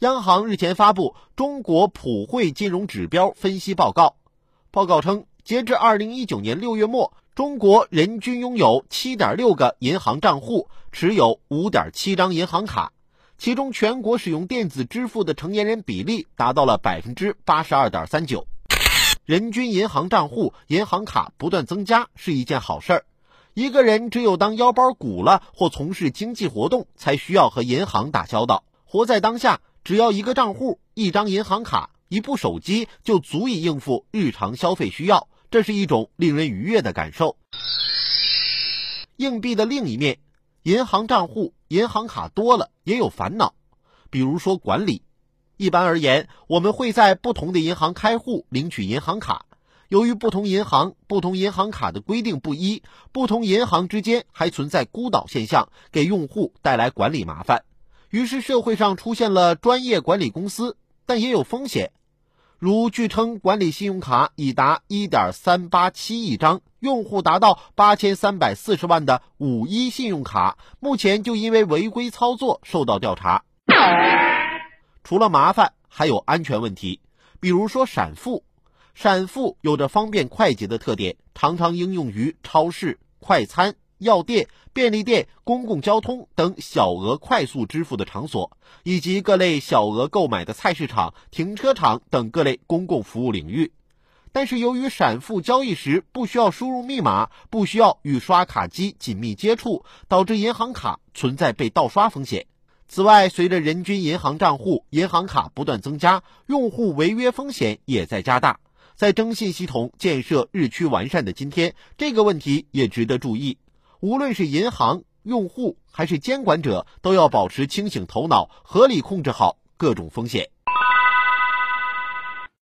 央行日前发布《中国普惠金融指标分析报告》，报告称，截至二零一九年六月末，中国人均拥有七点六个银行账户，持有五点七张银行卡，其中全国使用电子支付的成年人比例达到了百分之八十二点三九。人均银行账户、银行卡不断增加是一件好事儿。一个人只有当腰包鼓了或从事经济活动，才需要和银行打交道。活在当下，只要一个账户、一张银行卡、一部手机，就足以应付日常消费需要。这是一种令人愉悦的感受。硬币的另一面，银行账户、银行卡多了也有烦恼，比如说管理。一般而言，我们会在不同的银行开户领取银行卡。由于不同银行、不同银行卡的规定不一，不同银行之间还存在孤岛现象，给用户带来管理麻烦。于是社会上出现了专业管理公司，但也有风险。如据称，管理信用卡已达一点三八七亿张，用户达到八千三百四十万的五一信用卡，目前就因为违规操作受到调查。除了麻烦，还有安全问题，比如说闪付。闪付有着方便快捷的特点，常常应用于超市、快餐、药店、便利店、公共交通等小额快速支付的场所，以及各类小额购买的菜市场、停车场等各类公共服务领域。但是，由于闪付交易时不需要输入密码，不需要与刷卡机紧密接触，导致银行卡存在被盗刷风险。此外，随着人均银行账户、银行卡不断增加，用户违约风险也在加大。在征信系统建设日趋完善的今天，这个问题也值得注意。无论是银行、用户还是监管者，都要保持清醒头脑，合理控制好各种风险。